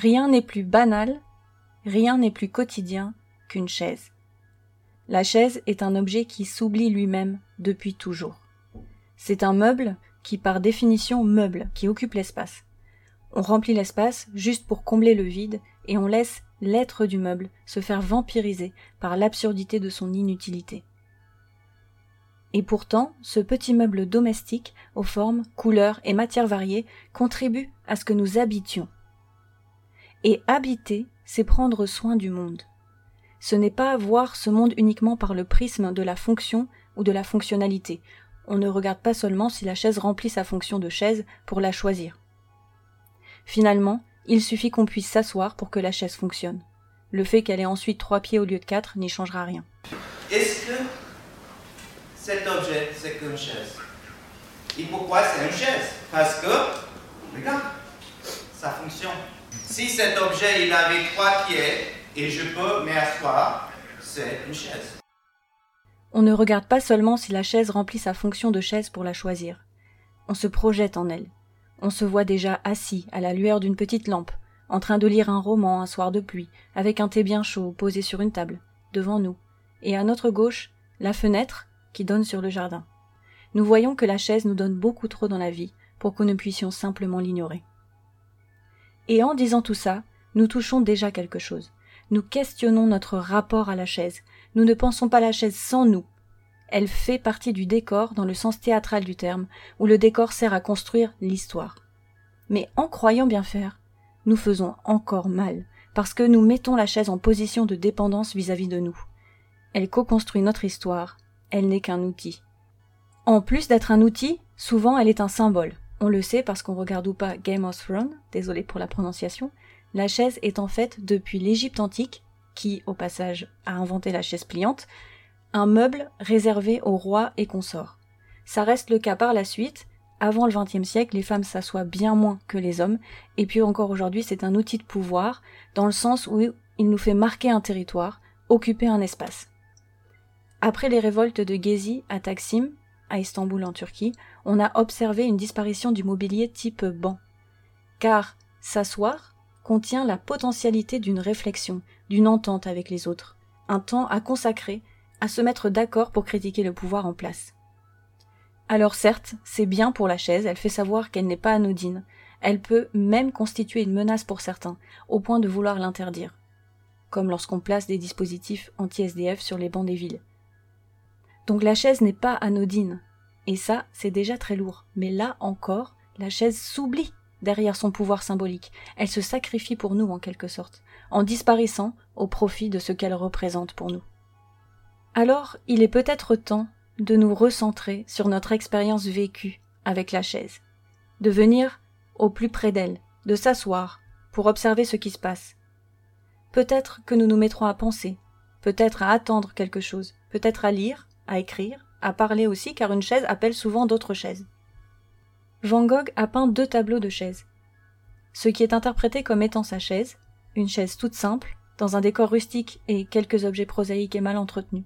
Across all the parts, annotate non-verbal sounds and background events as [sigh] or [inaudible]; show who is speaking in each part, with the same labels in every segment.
Speaker 1: Rien n'est plus banal, rien n'est plus quotidien qu'une chaise. La chaise est un objet qui s'oublie lui-même depuis toujours. C'est un meuble qui par définition meuble, qui occupe l'espace. On remplit l'espace juste pour combler le vide et on laisse l'être du meuble se faire vampiriser par l'absurdité de son inutilité. Et pourtant, ce petit meuble domestique, aux formes, couleurs et matières variées, contribue à ce que nous habitions. Et habiter, c'est prendre soin du monde. Ce n'est pas voir ce monde uniquement par le prisme de la fonction ou de la fonctionnalité. On ne regarde pas seulement si la chaise remplit sa fonction de chaise pour la choisir. Finalement, il suffit qu'on puisse s'asseoir pour que la chaise fonctionne. Le fait qu'elle ait ensuite trois pieds au lieu de quatre n'y changera rien.
Speaker 2: Est-ce que cet objet, c'est qu'une chaise? Et pourquoi c'est une chaise? Parce que, regarde, ça fonctionne. Si cet objet, il avait trois pieds et je peux m'asseoir, c'est une chaise.
Speaker 1: On ne regarde pas seulement si la chaise remplit sa fonction de chaise pour la choisir. On se projette en elle. On se voit déjà assis à la lueur d'une petite lampe, en train de lire un roman un soir de pluie, avec un thé bien chaud posé sur une table, devant nous, et à notre gauche, la fenêtre qui donne sur le jardin. Nous voyons que la chaise nous donne beaucoup trop dans la vie pour que nous puissions simplement l'ignorer. Et en disant tout ça, nous touchons déjà quelque chose. Nous questionnons notre rapport à la chaise. Nous ne pensons pas la chaise sans nous. Elle fait partie du décor dans le sens théâtral du terme, où le décor sert à construire l'histoire. Mais en croyant bien faire, nous faisons encore mal, parce que nous mettons la chaise en position de dépendance vis-à-vis de nous. Elle co-construit notre histoire, elle n'est qu'un outil. En plus d'être un outil, souvent elle est un symbole. On le sait parce qu'on regarde ou pas Game of Thrones, désolé pour la prononciation, la chaise est en fait, depuis l'Égypte antique, qui, au passage, a inventé la chaise pliante, un meuble réservé aux rois et consorts. Ça reste le cas par la suite. Avant le XXe siècle, les femmes s'assoient bien moins que les hommes, et puis encore aujourd'hui, c'est un outil de pouvoir, dans le sens où il nous fait marquer un territoire, occuper un espace. Après les révoltes de Gezi à Taksim, à Istanbul en Turquie, on a observé une disparition du mobilier type banc. Car s'asseoir contient la potentialité d'une réflexion, d'une entente avec les autres, un temps à consacrer à se mettre d'accord pour critiquer le pouvoir en place. Alors certes, c'est bien pour la chaise, elle fait savoir qu'elle n'est pas anodine, elle peut même constituer une menace pour certains, au point de vouloir l'interdire, comme lorsqu'on place des dispositifs anti-SDF sur les bancs des villes. Donc la chaise n'est pas anodine, et ça, c'est déjà très lourd, mais là encore, la chaise s'oublie derrière son pouvoir symbolique, elle se sacrifie pour nous en quelque sorte, en disparaissant au profit de ce qu'elle représente pour nous. Alors, il est peut-être temps de nous recentrer sur notre expérience vécue avec la chaise, de venir au plus près d'elle, de s'asseoir pour observer ce qui se passe. Peut-être que nous nous mettrons à penser, peut-être à attendre quelque chose, peut-être à lire, à écrire, à parler aussi, car une chaise appelle souvent d'autres chaises. Van Gogh a peint deux tableaux de chaises. Ce qui est interprété comme étant sa chaise, une chaise toute simple, dans un décor rustique et quelques objets prosaïques et mal entretenus.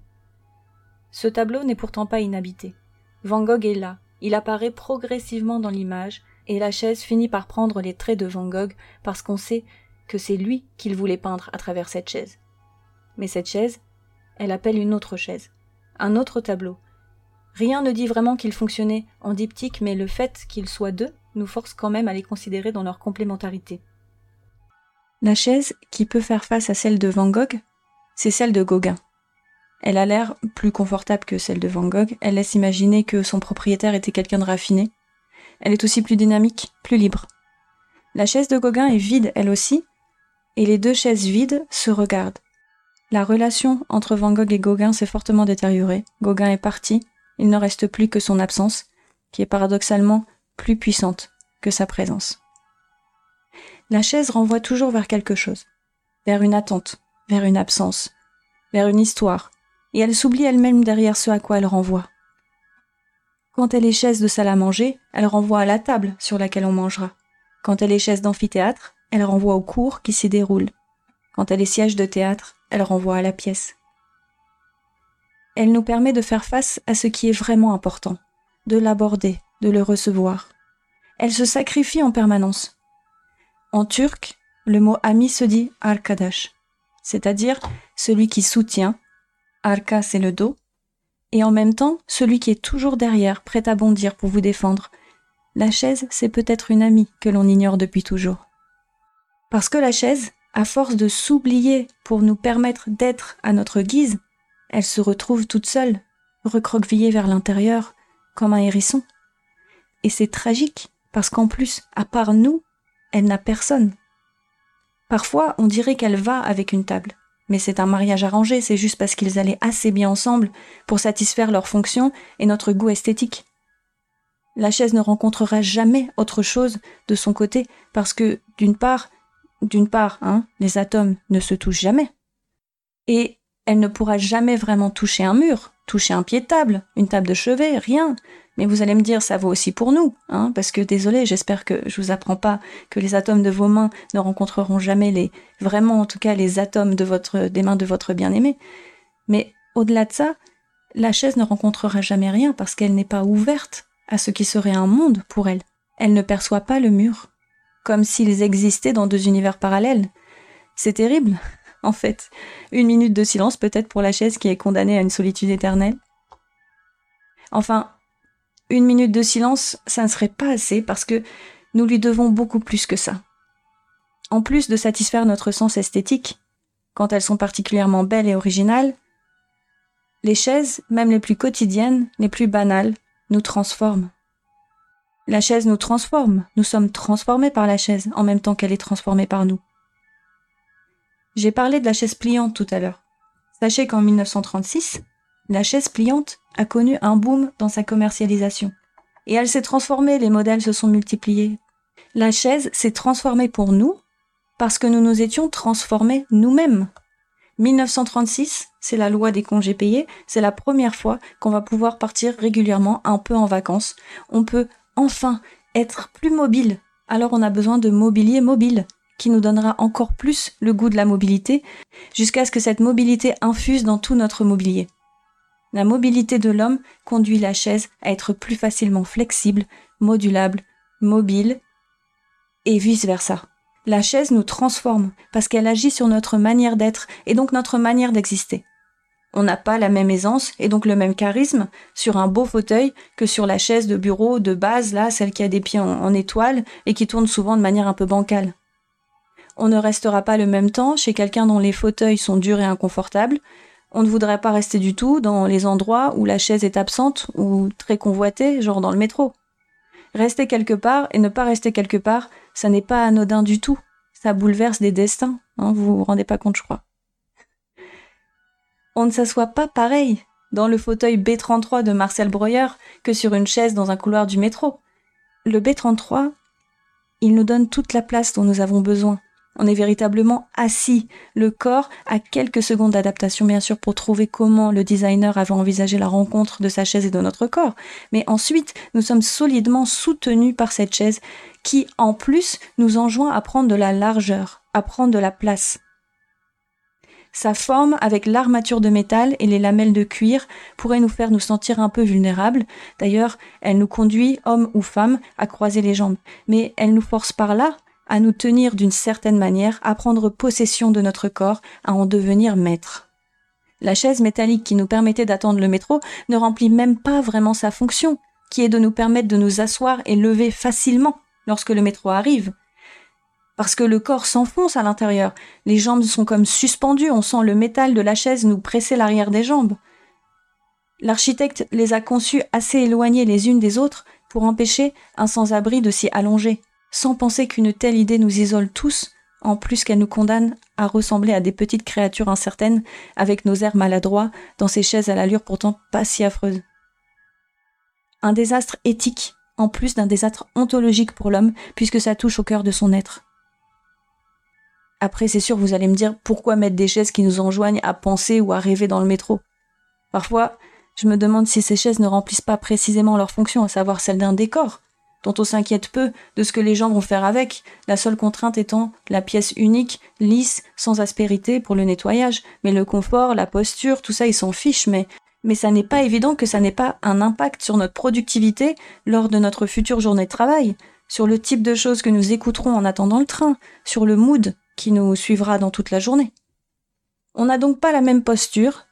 Speaker 1: Ce tableau n'est pourtant pas inhabité. Van Gogh est là, il apparaît progressivement dans l'image, et la chaise finit par prendre les traits de Van Gogh parce qu'on sait que c'est lui qu'il voulait peindre à travers cette chaise. Mais cette chaise, elle appelle une autre chaise, un autre tableau. Rien ne dit vraiment qu'il fonctionnait en diptyque, mais le fait qu'ils soient deux nous force quand même à les considérer dans leur complémentarité. La chaise qui peut faire face à celle de Van Gogh, c'est celle de Gauguin. Elle a l'air plus confortable que celle de Van Gogh, elle laisse imaginer que son propriétaire était quelqu'un de raffiné. Elle est aussi plus dynamique, plus libre. La chaise de Gauguin est vide elle aussi, et les deux chaises vides se regardent. La relation entre Van Gogh et Gauguin s'est fortement détériorée. Gauguin est parti, il ne reste plus que son absence, qui est paradoxalement plus puissante que sa présence. La chaise renvoie toujours vers quelque chose, vers une attente, vers une absence, vers une histoire, et elle s'oublie elle-même derrière ce à quoi elle renvoie. Quand elle est chaise de salle à manger, elle renvoie à la table sur laquelle on mangera. Quand elle est chaise d'amphithéâtre, elle renvoie au cours qui s'y déroule. Quand elle est siège de théâtre, elle renvoie à la pièce. Elle nous permet de faire face à ce qui est vraiment important, de l'aborder, de le recevoir. Elle se sacrifie en permanence. En turc, le mot ami se dit arkadash, c'est-à-dire celui qui soutient, arka c'est le dos, et en même temps celui qui est toujours derrière, prêt à bondir pour vous défendre. La chaise, c'est peut-être une amie que l'on ignore depuis toujours. Parce que la chaise, à force de s'oublier pour nous permettre d'être à notre guise, elle se retrouve toute seule, recroquevillée vers l'intérieur, comme un hérisson. Et c'est tragique, parce qu'en plus, à part nous, elle n'a personne. Parfois, on dirait qu'elle va avec une table, mais c'est un mariage arrangé, c'est juste parce qu'ils allaient assez bien ensemble pour satisfaire leurs fonctions et notre goût esthétique. La chaise ne rencontrera jamais autre chose de son côté, parce que, d'une part, d'une part, hein, les atomes ne se touchent jamais. Et elle ne pourra jamais vraiment toucher un mur, toucher un pied de table, une table de chevet, rien. Mais vous allez me dire, ça vaut aussi pour nous, hein, parce que désolé, j'espère que je vous apprends pas que les atomes de vos mains ne rencontreront jamais les, vraiment en tout cas les atomes des mains de votre bien-aimé. Mais au-delà de ça, la chaise ne rencontrera jamais rien parce qu'elle n'est pas ouverte à ce qui serait un monde pour elle. Elle ne perçoit pas le mur, comme s'ils existaient dans deux univers parallèles. C'est terrible, [laughs] en fait. Une minute de silence peut-être pour la chaise qui est condamnée à une solitude éternelle. Enfin, une minute de silence, ça ne serait pas assez parce que nous lui devons beaucoup plus que ça. En plus de satisfaire notre sens esthétique, quand elles sont particulièrement belles et originales, les chaises, même les plus quotidiennes, les plus banales, nous transforment. La chaise nous transforme, nous sommes transformés par la chaise en même temps qu'elle est transformée par nous. J'ai parlé de la chaise pliante tout à l'heure. Sachez qu'en 1936, la chaise pliante a connu un boom dans sa commercialisation. Et elle s'est transformée, les modèles se sont multipliés. La chaise s'est transformée pour nous parce que nous nous étions transformés nous-mêmes. 1936, c'est la loi des congés payés, c'est la première fois qu'on va pouvoir partir régulièrement un peu en vacances. On peut enfin être plus mobile. Alors on a besoin de mobilier mobile qui nous donnera encore plus le goût de la mobilité, jusqu'à ce que cette mobilité infuse dans tout notre mobilier. La mobilité de l'homme conduit la chaise à être plus facilement flexible, modulable, mobile, et vice-versa. La chaise nous transforme parce qu'elle agit sur notre manière d'être et donc notre manière d'exister. On n'a pas la même aisance et donc le même charisme sur un beau fauteuil que sur la chaise de bureau de base, là, celle qui a des pieds en, étoile et qui tourne souvent de manière un peu bancale. On ne restera pas le même temps chez quelqu'un dont les fauteuils sont durs et inconfortables. On ne voudrait pas rester du tout dans les endroits où la chaise est absente ou très convoitée, genre dans le métro. Rester quelque part et ne pas rester quelque part, ça n'est pas anodin du tout. Ça bouleverse des destins, hein, vous vous rendez pas compte, je crois. On ne s'assoit pas pareil dans le fauteuil B33 de Marcel Breuer que sur une chaise dans un couloir du métro. Le B33, il nous donne toute la place dont nous avons besoin. On est véritablement assis. Le corps a quelques secondes d'adaptation, bien sûr, pour trouver comment le designer avait envisagé la rencontre de sa chaise et de notre corps. Mais ensuite, nous sommes solidement soutenus par cette chaise qui, en plus, nous enjoint à prendre de la largeur, à prendre de la place. Sa forme, avec l'armature de métal et les lamelles de cuir, pourrait nous faire nous sentir un peu vulnérables. D'ailleurs, elle nous conduit, hommes ou femmes, à croiser les jambes. Mais elle nous force par là à nous tenir d'une certaine manière, à prendre possession de notre corps, à en devenir maître. La chaise métallique qui nous permettait d'attendre le métro ne remplit même pas vraiment sa fonction, qui est de nous permettre de nous asseoir et lever facilement lorsque le métro arrive. Parce que le corps s'enfonce à l'intérieur, les jambes sont comme suspendues, on sent le métal de la chaise nous presser l'arrière des jambes. L'architecte les a conçues assez éloignées les unes des autres pour empêcher un sans-abri de s'y allonger sans penser qu'une telle idée nous isole tous, en plus qu'elle nous condamne à ressembler à des petites créatures incertaines, avec nos airs maladroits, dans ces chaises à l'allure pourtant pas si affreuse. Un désastre éthique, en plus d'un désastre ontologique pour l'homme, puisque ça touche au cœur de son être. Après, c'est sûr, vous allez me dire pourquoi mettre des chaises qui nous enjoignent à penser ou à rêver dans le métro? Parfois, je me demande si ces chaises ne remplissent pas précisément leur fonction, à savoir celle d'un décor, dont on s'inquiète peu de ce que les gens vont faire avec, la seule contrainte étant la pièce unique, lisse, sans aspérité pour le nettoyage. Mais le confort, la posture, tout ça, ils s'en fichent, mais mais ça n'est pas évident que ça n'ait pas un impact sur notre productivité lors de notre future journée de travail, sur le type de choses que nous écouterons en attendant le train, sur le mood qui nous suivra dans toute la journée. On n'a donc pas la même posture,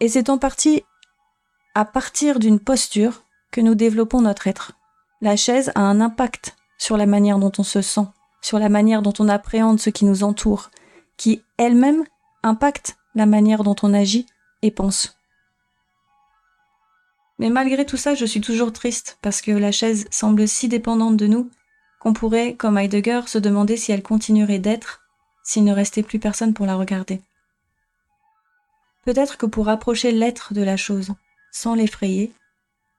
Speaker 1: et c'est en partie à partir d'une posture que nous développons notre être. La chaise a un impact sur la manière dont on se sent, sur la manière dont on appréhende ce qui nous entoure, qui elle-même impacte la manière dont on agit et pense. Mais malgré tout ça, je suis toujours triste parce que la chaise semble si dépendante de nous qu'on pourrait, comme Heidegger, se demander si elle continuerait d'être s'il ne restait plus personne pour la regarder. Peut-être que pour approcher l'être de la chose sans l'effrayer,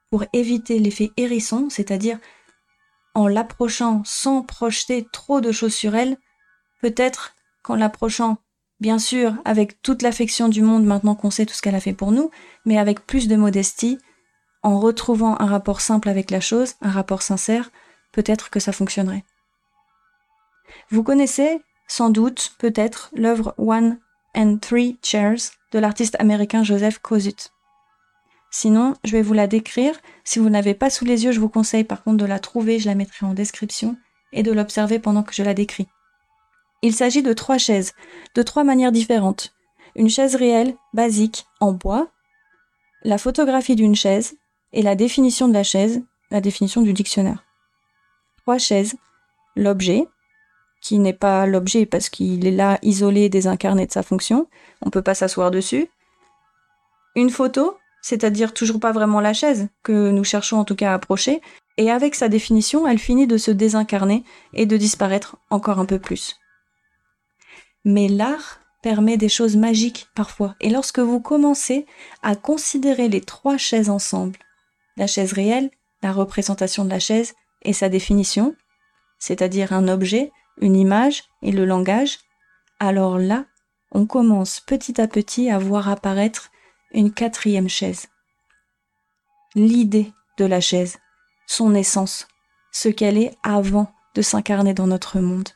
Speaker 1: pour éviter l'effet hérisson, c'est-à-dire en l'approchant sans projeter trop de choses sur elle, peut-être qu'en l'approchant, bien sûr, avec toute l'affection du monde maintenant qu'on sait tout ce qu'elle a fait pour nous, mais avec plus de modestie, en retrouvant un rapport simple avec la chose, un rapport sincère, peut-être que ça fonctionnerait. Vous connaissez sans doute, peut-être, l'œuvre One and Three Chairs de l'artiste américain Joseph Kosuth. Sinon, je vais vous la décrire. Si vous n'avez pas sous les yeux, je vous conseille par contre de la trouver, je la mettrai en description, et de l'observer pendant que je la décris. Il s'agit de trois chaises, de trois manières différentes. Une chaise réelle, basique, en bois, la photographie d'une chaise, et la définition de la chaise, la définition du dictionnaire. Trois chaises, l'objet, qui n'est pas l'objet parce qu'il est là isolé, désincarné de sa fonction, on peut pas s'asseoir dessus. Une photo, c'est-à-dire toujours pas vraiment la chaise, que nous cherchons en tout cas à approcher, et avec sa définition, elle finit de se désincarner et de disparaître encore un peu plus. Mais l'art permet des choses magiques parfois, et lorsque vous commencez à considérer les trois chaises ensemble, la chaise réelle, la représentation de la chaise et sa définition, c'est-à-dire un objet, une image et le langage, alors là, on commence petit à petit à voir apparaître une quatrième chaise. L'idée de la chaise, son essence, ce qu'elle est avant de s'incarner dans notre monde.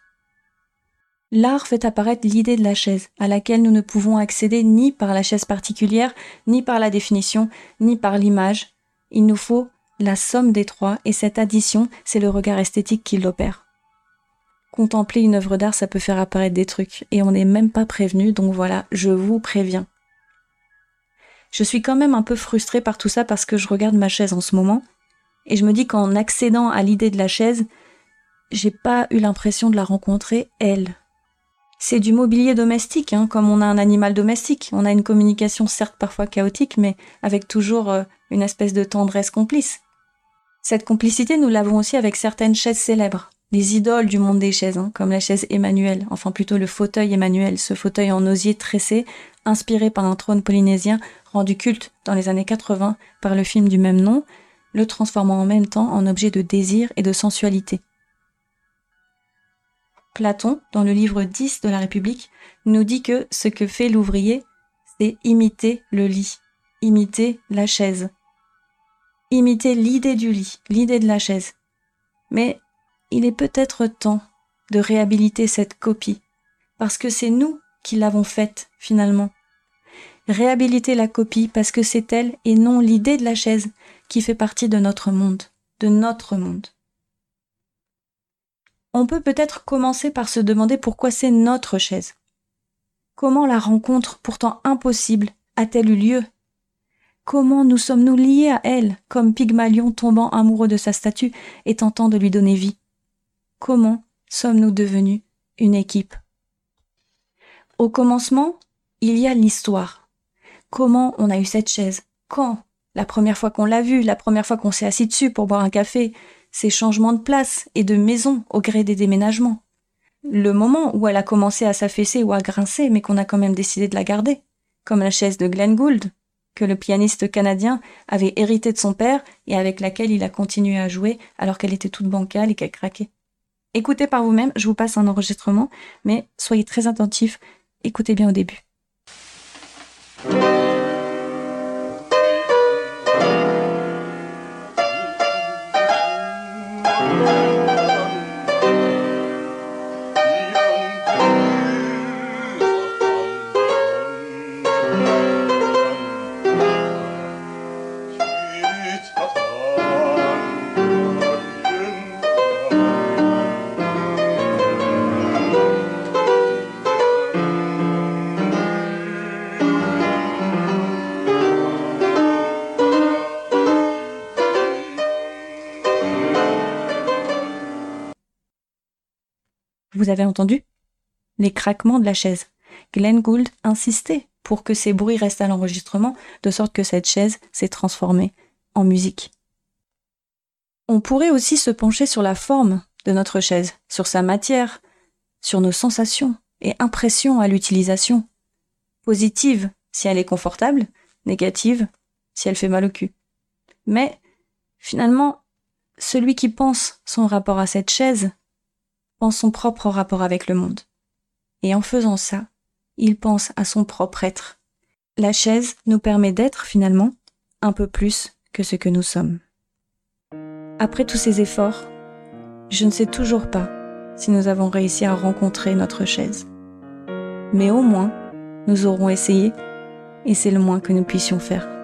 Speaker 1: L'art fait apparaître l'idée de la chaise, à laquelle nous ne pouvons accéder ni par la chaise particulière, ni par la définition, ni par l'image. Il nous faut la somme des trois, et cette addition, c'est le regard esthétique qui l'opère. Contempler une œuvre d'art, ça peut faire apparaître des trucs, et on n'est même pas prévenu, donc voilà, je vous préviens. Je suis quand même un peu frustrée par tout ça parce que je regarde ma chaise en ce moment, et je me dis qu'en accédant à l'idée de la chaise, j'ai pas eu l'impression de la rencontrer, elle. C'est du mobilier domestique, hein, comme on a un animal domestique. On a une communication certes parfois chaotique, mais avec toujours euh, une espèce de tendresse complice. Cette complicité, nous l'avons aussi avec certaines chaises célèbres les idoles du monde des chaises, hein, comme la chaise Emmanuel, enfin plutôt le fauteuil Emmanuel, ce fauteuil en osier tressé, inspiré par un trône polynésien rendu culte dans les années 80 par le film du même nom, le transformant en même temps en objet de désir et de sensualité. Platon, dans le livre 10 de la République, nous dit que ce que fait l'ouvrier, c'est imiter le lit, imiter la chaise, imiter l'idée du lit, l'idée de la chaise. Mais il est peut-être temps de réhabiliter cette copie, parce que c'est nous qui l'avons faite finalement. Réhabiliter la copie parce que c'est elle et non l'idée de la chaise qui fait partie de notre monde, de notre monde. On peut peut-être commencer par se demander pourquoi c'est notre chaise. Comment la rencontre, pourtant impossible, a-t-elle eu lieu? Comment nous sommes-nous liés à elle, comme Pygmalion tombant amoureux de sa statue et tentant de lui donner vie? Comment sommes-nous devenus une équipe? Au commencement, il y a l'histoire. Comment on a eu cette chaise? Quand? La première fois qu'on l'a vue, la première fois qu'on s'est assis dessus pour boire un café, ces changements de place et de maison au gré des déménagements. Le moment où elle a commencé à s'affaisser ou à grincer, mais qu'on a quand même décidé de la garder, comme la chaise de Glenn Gould, que le pianiste canadien avait hérité de son père et avec laquelle il a continué à jouer alors qu'elle était toute bancale et qu'elle craquait. Écoutez par vous-même, je vous passe un enregistrement, mais soyez très attentifs, écoutez bien au début. Vous avez entendu? Les craquements de la chaise. Glenn Gould insistait pour que ces bruits restent à l'enregistrement, de sorte que cette chaise s'est transformée en musique. On pourrait aussi se pencher sur la forme de notre chaise, sur sa matière, sur nos sensations et impressions à l'utilisation. Positive si elle est confortable, négative si elle fait mal au cul. Mais finalement, celui qui pense son rapport à cette chaise pense son propre rapport avec le monde. Et en faisant ça, il pense à son propre être. La chaise nous permet d'être finalement un peu plus que ce que nous sommes. Après tous ces efforts, je ne sais toujours pas si nous avons réussi à rencontrer notre chaise. Mais au moins, nous aurons essayé et c'est le moins que nous puissions faire.